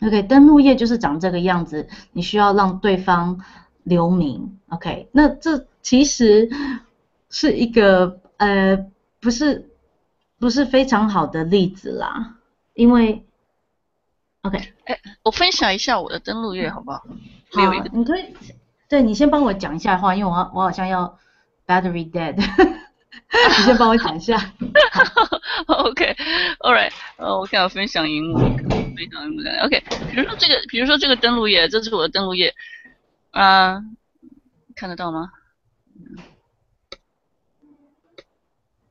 OK，登录页就是长这个样子，你需要让对方留名。OK，那这其实是一个呃，不是不是非常好的例子啦，因为 OK，哎，我分享一下我的登录页好不好？好，有一个你可以，对你先帮我讲一下话，因为我我好像要 battery dead，*laughs* 你先帮我讲一下。*laughs* OK，All right，呃，我看要分享萤幕。非常 OK，比如说这个，比如说这个登录页，这是我的登录页，啊、看得到吗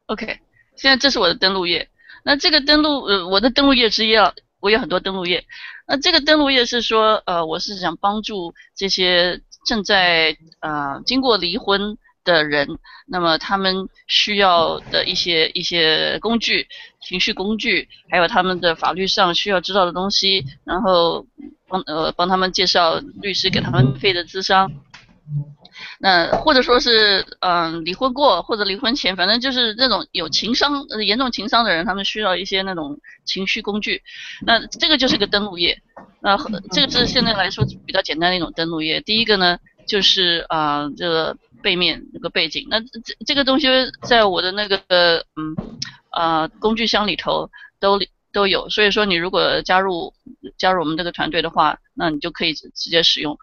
？OK，现在这是我的登录页。那这个登录，呃，我的登录页之一啊，我有很多登录页。那这个登录页是说，呃，我是想帮助这些正在、呃、经过离婚的人，那么他们需要的一些一些工具、情绪工具，还有他们的法律上需要知道的东西，然后帮呃帮他们介绍律师给他们费的咨商。那或者说是嗯、呃、离婚过或者离婚前，反正就是那种有情商、严重情商的人，他们需要一些那种情绪工具。那这个就是个登录页。那这个是现在来说比较简单的一种登录页。第一个呢，就是啊、呃、这个。背面那个背景，那这这个东西在我的那个嗯、呃、工具箱里头都都有，所以说你如果加入加入我们这个团队的话，那你就可以直接使用。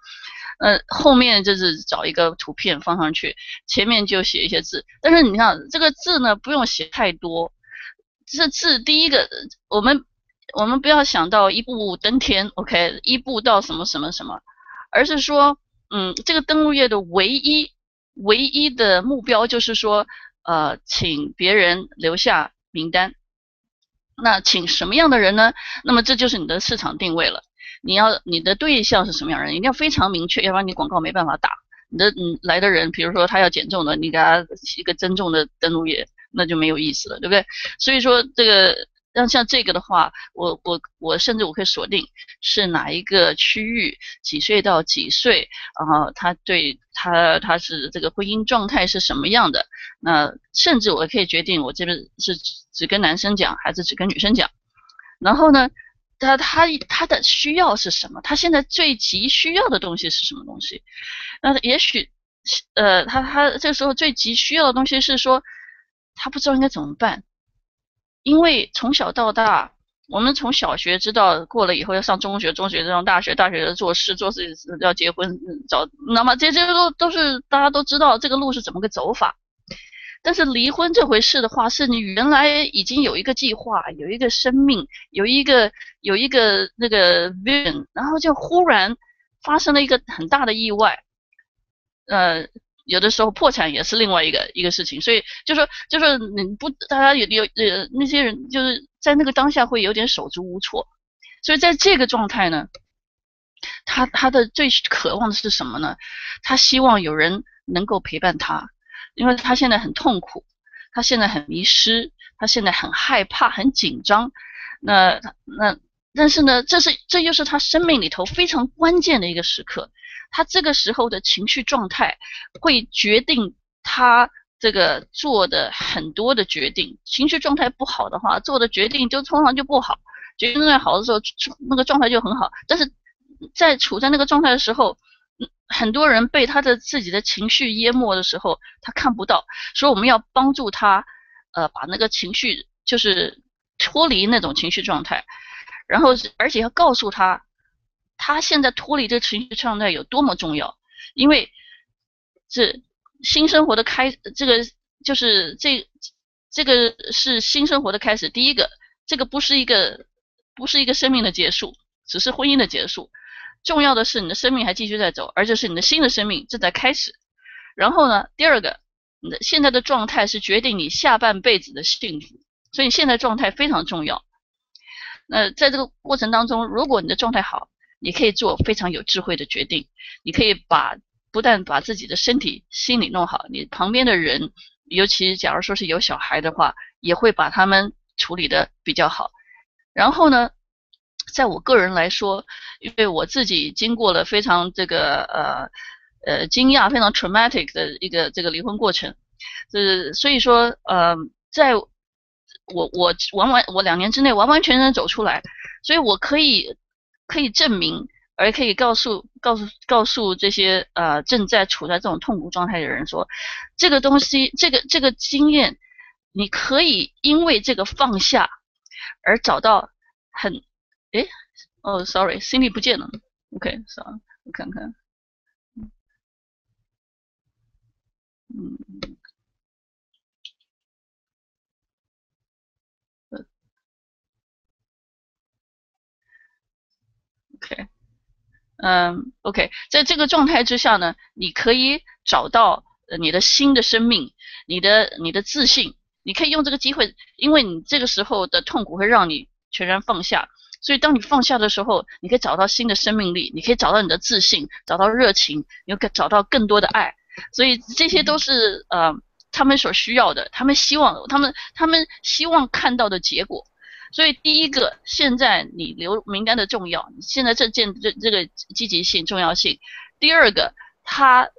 呃，后面就是找一个图片放上去，前面就写一些字，但是你看这个字呢，不用写太多。这字第一个，我们我们不要想到一步登天，OK，一步到什么什么什么，而是说，嗯，这个登录页的唯一。唯一的目标就是说，呃，请别人留下名单。那请什么样的人呢？那么这就是你的市场定位了。你要你的对象是什么样人，一定要非常明确，要不然你广告没办法打。你的嗯来的人，比如说他要减重的，你给他一个增重的登录页，那就没有意思了，对不对？所以说这个。那像这个的话，我我我甚至我可以锁定是哪一个区域，几岁到几岁，然后他对他他是这个婚姻状态是什么样的，那甚至我可以决定我这边是只跟男生讲还是只跟女生讲，然后呢，他他他的需要是什么？他现在最急需要的东西是什么东西？那也许呃他他这时候最急需要的东西是说他不知道应该怎么办。因为从小到大，我们从小学知道过了以后要上中学，中学上大学，大学要做事，做事要结婚找，那么这些都都是大家都知道这个路是怎么个走法。但是离婚这回事的话，是你原来已经有一个计划，有一个生命，有一个有一个那个 vision，然后就忽然发生了一个很大的意外，呃。有的时候破产也是另外一个一个事情，所以就说就是你不，大家有有呃那些人就是在那个当下会有点手足无措，所以在这个状态呢，他他的最渴望的是什么呢？他希望有人能够陪伴他，因为他现在很痛苦，他现在很迷失，他现在很害怕，很紧张。那那但是呢，这是这又是他生命里头非常关键的一个时刻。他这个时候的情绪状态会决定他这个做的很多的决定。情绪状态不好的话，做的决定就通常就不好。决定状态好的时候，那个状态就很好。但是在处在那个状态的时候，很多人被他的自己的情绪淹没的时候，他看不到。所以我们要帮助他，呃，把那个情绪就是脱离那种情绪状态，然后而且要告诉他。他现在脱离这个情绪状态有多么重要？因为这新生活的开，这个就是这这个是新生活的开始。第一个，这个不是一个不是一个生命的结束，只是婚姻的结束。重要的是你的生命还继续在走，而且是你的新的生命正在开始。然后呢，第二个，你的现在的状态是决定你下半辈子的幸福，所以你现在状态非常重要。那在这个过程当中，如果你的状态好，你可以做非常有智慧的决定，你可以把不但把自己的身体、心理弄好，你旁边的人，尤其假如说是有小孩的话，也会把他们处理得比较好。然后呢，在我个人来说，因为我自己经过了非常这个呃呃惊讶、非常 traumatic 的一个这个离婚过程，呃所以说呃，在我我完完我两年之内完完全全走出来，所以我可以。可以证明，而可以告诉、告诉、告诉这些呃正在处在这种痛苦状态的人说，这个东西，这个这个经验，你可以因为这个放下而找到很，诶，哦，sorry，心里不见了，OK，算了我看看，嗯。OK，嗯，OK，在这个状态之下呢，你可以找到你的新的生命，你的你的自信，你可以用这个机会，因为你这个时候的痛苦会让你全然放下，所以当你放下的时候，你可以找到新的生命力，你可以找到你的自信，找到热情，你可找到更多的爱，所以这些都是呃他们所需要的，他们希望他们他们希望看到的结果。所以第一个，现在你留名单的重要，你现在这件这这个积极性重要性。第二个，他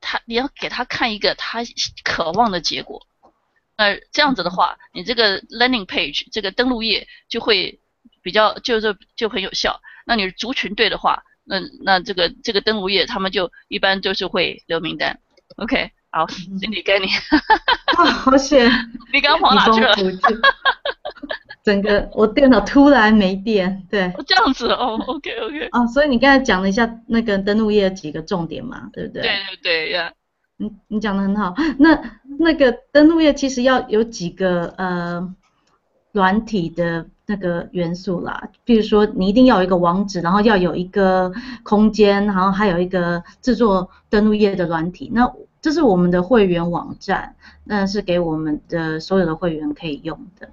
他你要给他看一个他渴望的结果。那这样子的话，你这个 landing page 这个登录页就会比较就是就很有效。那你族群对的话，那那这个这个登录页他们就一般就是会留名单。OK，好，Cindy 该你。好 *laughs* 险，*laughs* 你刚跑哪去了？*laughs* 整个我电脑突然没电，对，这样子哦，OK OK，哦，所以你刚才讲了一下那个登录页几个重点嘛，对不对？对对对呀，你你讲的很好，那那个登录页其实要有几个呃软体的那个元素啦，比如说你一定要有一个网址，然后要有一个空间，然后还有一个制作登录页的软体，那。这是我们的会员网站，那是给我们的所有的会员可以用的。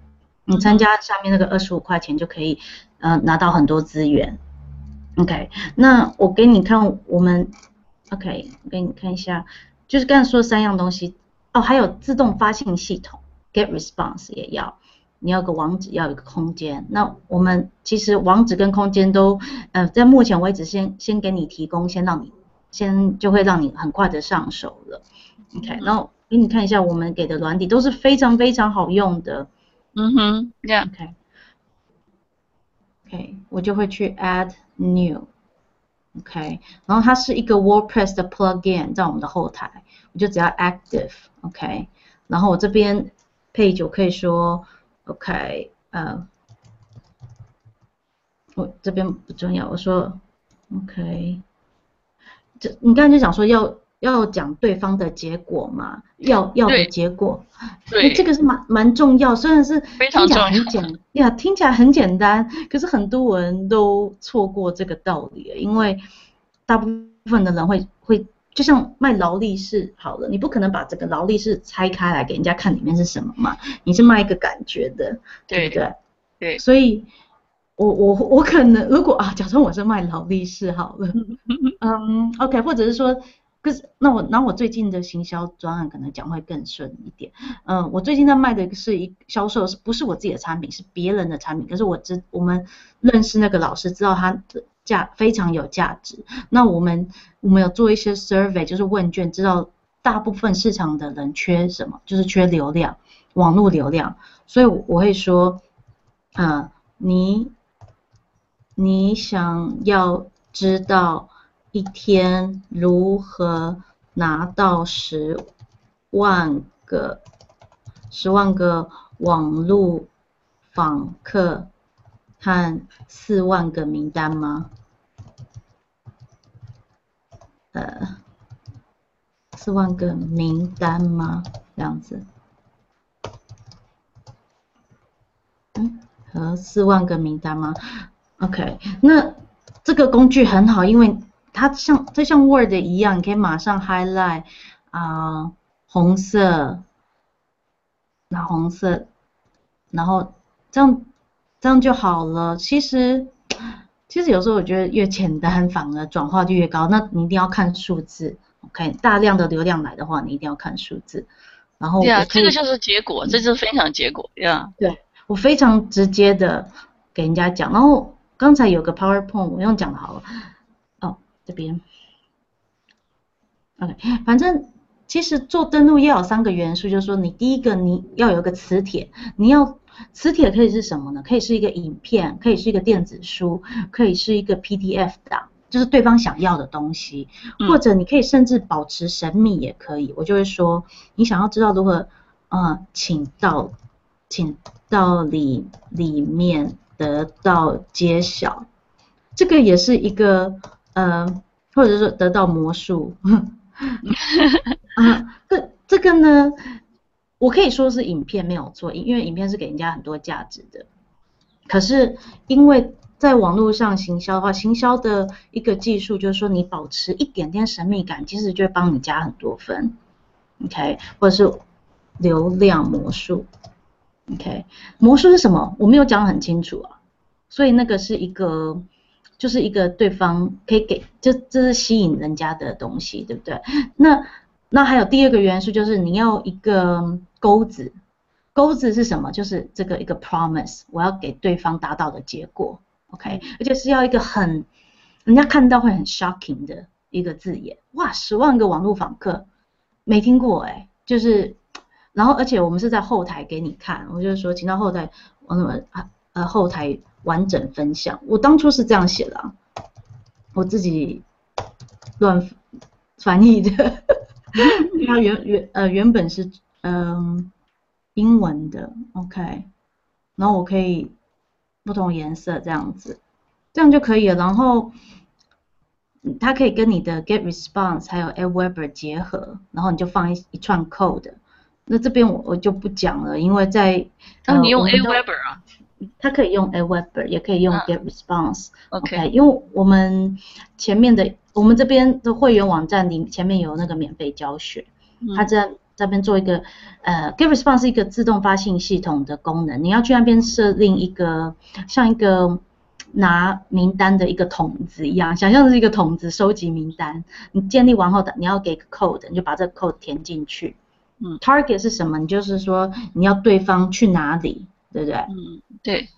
你参加下面那个二十五块钱就可以，呃，拿到很多资源。OK，那我给你看我们，OK，我给你看一下，就是刚才说的三样东西哦，还有自动发信系统，Get Response 也要，你要个网址，要一个空间。那我们其实网址跟空间都，呃，在目前为止先先给你提供，先让你先就会让你很快的上手了。OK，然后给你看一下我们给的软体都是非常非常好用的。嗯哼，Yeah，OK，OK，、okay. okay, 我就会去 Add。New，OK，okay, 然后它是一个 WordPress 的 plugin 在我们的后台，我就只要 Active，OK，、okay, 然后我这边 page 我可以说，OK，呃，我这边不重要，我说 OK，这你刚才就讲说要。要讲对方的结果嘛，要要的结果，*laughs* 对，这个是蛮蛮重要，虽然是听起来很简呀，听起来很简单，可是很多人都错过这个道理，因为大部分的人会会就像卖劳力士好了，你不可能把这个劳力士拆开来给人家看里面是什么嘛，你是卖一个感觉的，对不对？对，所以我我我可能如果啊，假设我是卖劳力士好了，*laughs* 嗯，OK，或者是说。可是，那我，那我最近的行销专案可能讲会更顺一点。嗯，我最近在卖的是一销售，是不是我自己的产品，是别人的产品。可是我知我们认识那个老师，知道他的价非常有价值。那我们我们有做一些 survey，就是问卷，知道大部分市场的人缺什么，就是缺流量，网络流量。所以我会说，嗯，你你想要知道。一天如何拿到十万个十万个网络访客和四万个名单吗？呃，四万个名单吗？这样子，嗯，和四万个名单吗？OK，那这个工具很好，因为。它像它像 Word 一样，你可以马上 highlight 啊、红色，拿红色，然后这样这样就好了。其实其实有时候我觉得越简单反而转化就越高。那你一定要看数字，OK？大量的流量来的话，你一定要看数字。然后对啊，这个就是结果，这就是分享结果呀。Yeah. 对，我非常直接的给人家讲。然后刚才有个 PowerPoint，我用讲的好了。哦这边，OK，反正其实做登录要有三个元素，就是说你第一个你要有一个磁铁，你要磁铁可以是什么呢？可以是一个影片，可以是一个电子书，可以是一个 PDF 档，就是对方想要的东西，或者你可以甚至保持神秘也可以。我就会说，你想要知道如何，呃，请到，请到里里面得到揭晓，这个也是一个。呃，或者说得到魔术，*laughs* 啊，这这个呢，我可以说是影片没有错，因为影片是给人家很多价值的。可是因为在网络上行销的话，行销的一个技术就是说，你保持一点点神秘感，其实就会帮你加很多分，OK，或者是流量魔术，OK，魔术是什么？我没有讲很清楚啊，所以那个是一个。就是一个对方可以给，这这是吸引人家的东西，对不对？那那还有第二个元素，就是你要一个钩子，钩子是什么？就是这个一个 promise，我要给对方达到的结果，OK？而且是要一个很人家看到会很 shocking 的一个字眼，哇，十万个网络访客，没听过哎，就是，然后而且我们是在后台给你看，我就是说，请到后台，我怎么呃后台。完整分享，我当初是这样写的啊，我自己乱翻译的，*laughs* 它原原呃原本是嗯、呃、英文的，OK，然后我可以不同颜色这样子，这样就可以了。然后它可以跟你的 Get Response 还有 Aweber 结合，然后你就放一一串 code。那这边我我就不讲了，因为在那你用 Aweber 啊？它可以用 Aweber，也可以用 Get Response。Uh, OK，, okay 因为我们前面的我们这边的会员网站里前面有那个免费教学他在这边做一个呃，GetResponse 是一个自动发信系统的功能，你要去那边设定一个像一个拿名单的一个桶子一样，想象是一个桶子收集名单，你建立完后的你要给个 code，你就把这个 code 填进去。嗯，target 是什么？你就是说你要对方去哪里，对不对？嗯，对。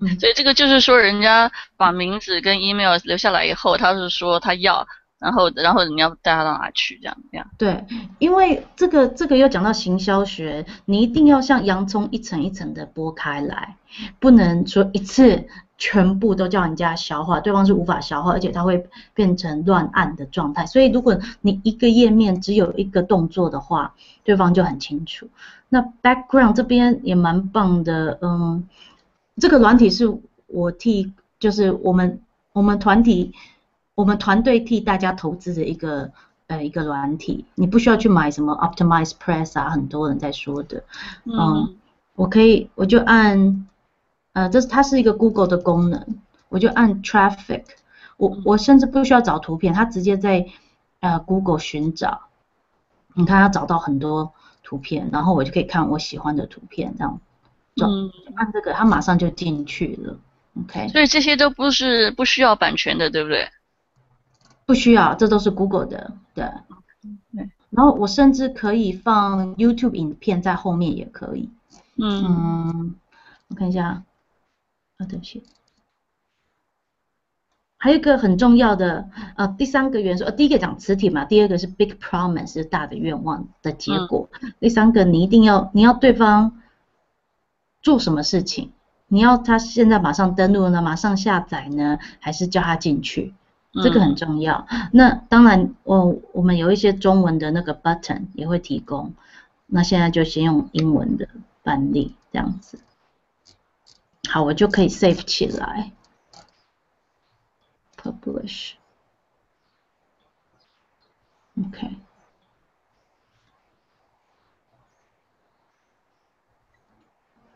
嗯，所以这个就是说，人家把名字跟 email 留下来以后，他是说他要，然后然后你要带他到哪去，这样这样。对，因为这个这个要讲到行销学，你一定要像洋葱一层一层的剥开来，不能说一次全部都叫人家消化，对方是无法消化，而且他会变成乱按的状态。所以如果你一个页面只有一个动作的话，对方就很清楚。那 background 这边也蛮棒的，嗯。这个软体是我替，就是我们我们团体，我们团队替大家投资的一个呃一个软体，你不需要去买什么 Optimize Press 啊，很多人在说的，嗯，嗯我可以我就按，呃，这是它是一个 Google 的功能，我就按 Traffic，我我甚至不需要找图片，它直接在呃 Google 寻找，你看它找到很多图片，然后我就可以看我喜欢的图片这样。嗯，按这个，他马上就进去了，OK。所以这些都不是不需要版权的，对不对？不需要，这都是 Google 的，对。对。然后我甚至可以放 YouTube 影片在后面，也可以。嗯。嗯，我看一下，啊，对不起。还有一个很重要的，呃，第三个元素，呃，第一个讲磁铁嘛，第二个是 Big Promise 是大的愿望的结果，嗯、第三个你一定要，你要对方。做什么事情？你要他现在马上登录呢？马上下载呢？还是叫他进去？这个很重要。嗯、那当然，我我们有一些中文的那个 button 也会提供。那现在就先用英文的范例这样子。好，我就可以 save 起来。Publish。OK。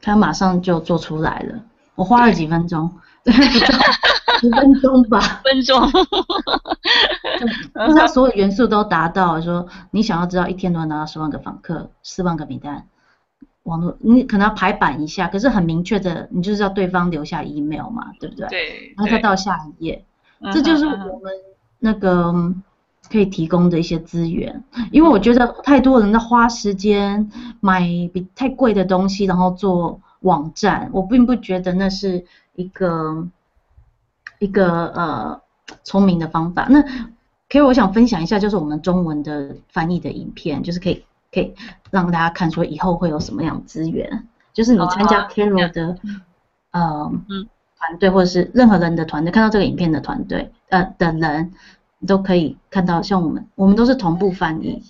他马上就做出来了，我花了几分钟，对，*laughs* 十分钟吧，分钟，*laughs* 就是他所有元素都达到，说你想要知道一天都能拿到十万个访客，四万个名单，网络你可能要排版一下，可是很明确的，你就是要对方留下 email 嘛，对不对？对，然后再到下一页，这就是我们那个。可以提供的一些资源，因为我觉得太多人在花时间买比太贵的东西，然后做网站，我并不觉得那是一个一个呃聪明的方法。那可以我想分享一下，就是我们中文的翻译的影片，就是可以可以让大家看说以后会有什么样资源，就是你参加 Carol 的呃团队或者是任何人的团队，看到这个影片的团队呃的人。都可以看到，像我们，我们都是同步翻译，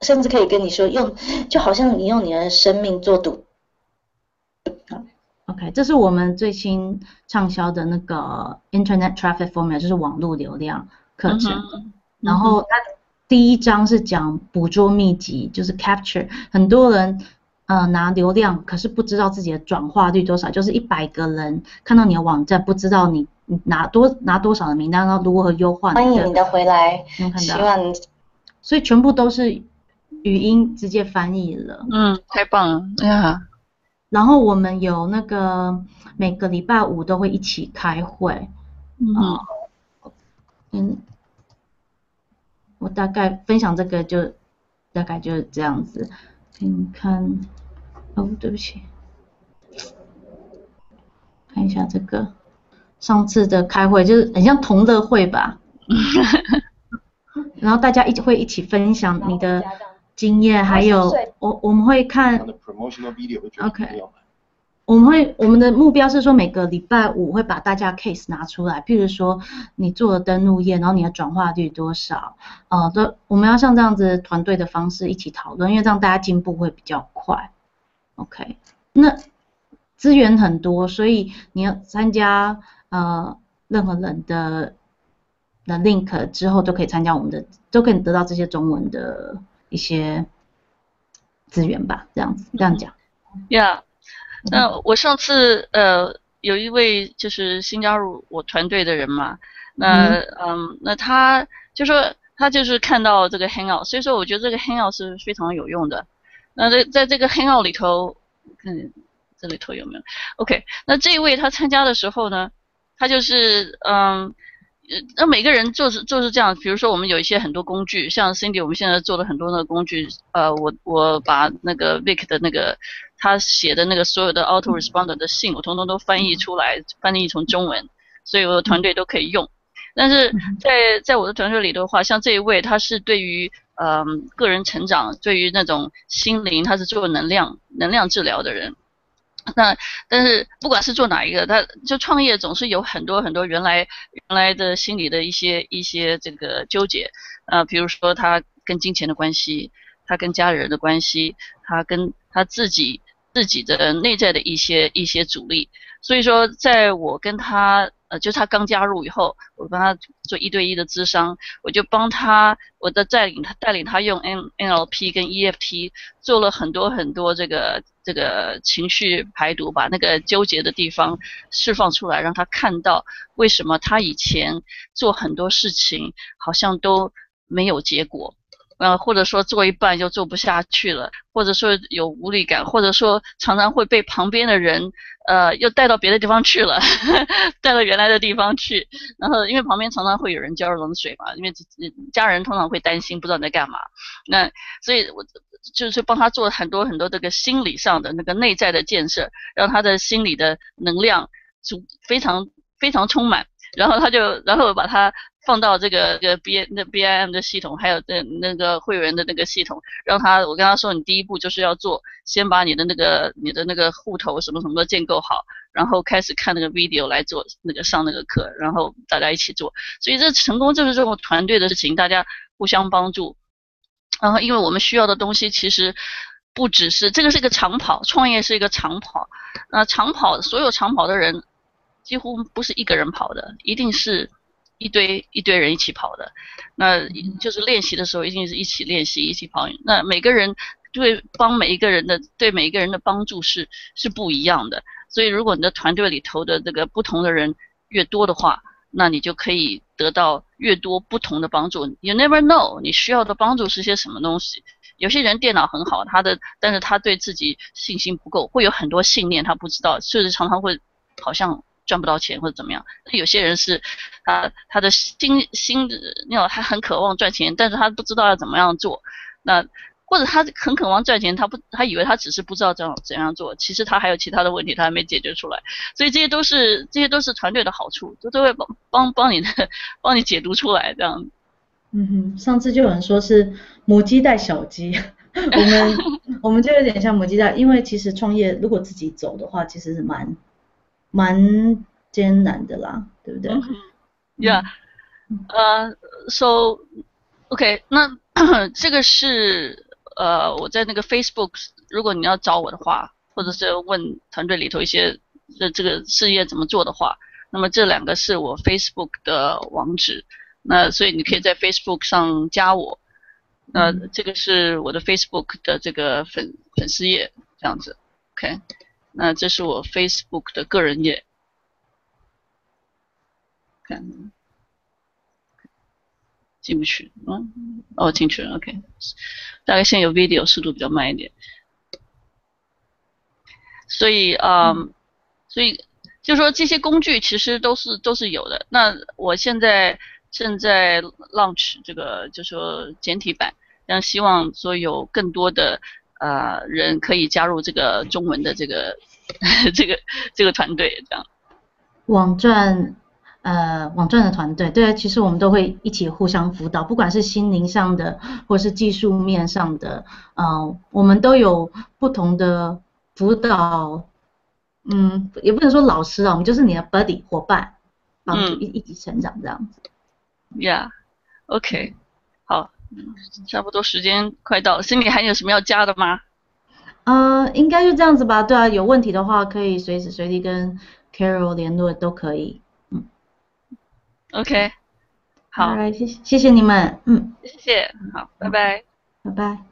甚至可以跟你说用，就好像你用你的生命做赌。好，OK，这是我们最新畅销的那个 Internet Traffic Formula，就是网络流量课程。嗯、然后它第一章是讲捕捉秘籍，就是 Capture，很多人。呃，拿流量，可是不知道自己的转化率多少，就是一百个人看到你的网站，不知道你拿多拿多少的名单，然后如何优化。欢迎你的回来，能看到。希望，所以全部都是语音直接翻译了。嗯，太棒了，哎呀。然后我们有那个每个礼拜五都会一起开会。嗯。嗯。我大概分享这个就大概就是这样子。给你看，哦，对不起，看一下这个上次的开会就是很像同乐会吧，*laughs* 然后大家一起会一起分享你的经验，还有我我们会看，OK。我们会，我们的目标是说每个礼拜五会把大家 case 拿出来，譬如说你做了登录页，然后你的转化率多少，呃，都我们要像这样子团队的方式一起讨论，因为这样大家进步会比较快。OK，那资源很多，所以你要参加呃任何人的的 link 之后都可以参加我们的，都可以得到这些中文的一些资源吧，这样子这样讲。Yeah. 那我上次呃有一位就是新加入我团队的人嘛，那嗯，嗯那他就说他就是看到这个 Hangout，所以说我觉得这个 Hangout 是非常有用的。那在在这个 Hangout 里头，看这里头有没有？OK，那这一位他参加的时候呢，他就是嗯。那每个人就是就是这样，比如说我们有一些很多工具，像 Cindy，我们现在做了很多那个工具，呃，我我把那个 Vic 的那个他写的那个所有的 Autoresponder 的信，我通通都翻译出来，翻译成中文，所以我的团队都可以用。但是在在我的团队里的话，像这一位，他是对于嗯、呃、个人成长，对于那种心灵，他是做能量能量治疗的人。*laughs* 那但是不管是做哪一个，他就创业总是有很多很多原来原来的心理的一些一些这个纠结，呃，比如说他跟金钱的关系，他跟家人的关系，他跟他自己自己的内在的一些一些阻力，所以说在我跟他。呃，就他刚加入以后，我帮他做一对一的咨商，我就帮他，我的带领他带领他用 N NLP 跟 EFT 做了很多很多这个这个情绪排毒，把那个纠结的地方释放出来，让他看到为什么他以前做很多事情好像都没有结果。呃，或者说做一半就做不下去了，或者说有无力感，或者说常常会被旁边的人，呃，又带到别的地方去了，*laughs* 带到原来的地方去。然后因为旁边常常会有人浇冷水嘛，因为家人通常会担心，不知道你在干嘛。那所以我就是帮他做很多很多这个心理上的那个内在的建设，让他的心理的能量足非常非常充满。然后他就，然后把他。放到这个这个 B 那 BIM 的系统，还有那那个会员的那个系统，让他我跟他说，你第一步就是要做，先把你的那个你的那个户头什么什么都建构好，然后开始看那个 video 来做那个上那个课，然后大家一起做。所以这成功就是这种团队的事情，大家互相帮助。然后因为我们需要的东西其实不只是这个是一个长跑，创业是一个长跑。那长跑所有长跑的人几乎不是一个人跑的，一定是。一堆一堆人一起跑的，那就是练习的时候一定是一起练习，一起跑。那每个人对帮每一个人的对每一个人的帮助是是不一样的。所以如果你的团队里头的这个不同的人越多的话，那你就可以得到越多不同的帮助。You never know 你需要的帮助是些什么东西。有些人电脑很好，他的但是他对自己信心不够，会有很多信念他不知道，甚至常常会好像。赚不到钱或者怎么样？那有些人是，他他的心心那种他很渴望赚钱，但是他不知道要怎么样做。那或者他很渴望赚钱，他不他以为他只是不知道怎样怎样做，其实他还有其他的问题他还没解决出来。所以这些都是这些都是团队的好处，就都会帮帮帮你的 *laughs* 帮你解读出来这样。嗯哼，上次就有人说是母鸡带小鸡，*laughs* 我们 *laughs* 我们就有点像母鸡带，因为其实创业如果自己走的话，其实是蛮。蛮艰难的啦，对不对？Yeah，呃、uh,，so OK，那 *clears throat* 这个是呃我在那个 Facebook，如果你要找我的话，或者是问团队里头一些这这个事业怎么做的话，那么这两个是我 Facebook 的网址，那所以你可以在 Facebook 上加我，那这个是我的 Facebook 的这个粉粉丝页这样子，OK。那这是我 Facebook 的个人页，看进不去，嗯，哦，进去了，OK，大概现在有 video，速度比较慢一点，所以啊、嗯，所以就说这些工具其实都是都是有的。那我现在正在 launch 这个，就说简体版，让希望说有更多的。呃，人可以加入这个中文的这个 *laughs* 这个这个团队，这样。网赚，呃，网赚的团队，对啊，其实我们都会一起互相辅导，不管是心灵上的，或是技术面上的，呃，我们都有不同的辅导，嗯，也不能说老师啊，我们就是你的 buddy 伙伴，帮助一一起成长这样子。Yeah，OK，好。嗯，差不多时间快到了，心里还有什么要加的吗？呃，应该就这样子吧。对啊，有问题的话可以随时随地跟 Carol 联络都可以。嗯，OK，好，来，谢谢谢谢你们，嗯，谢谢，好，拜拜，拜拜。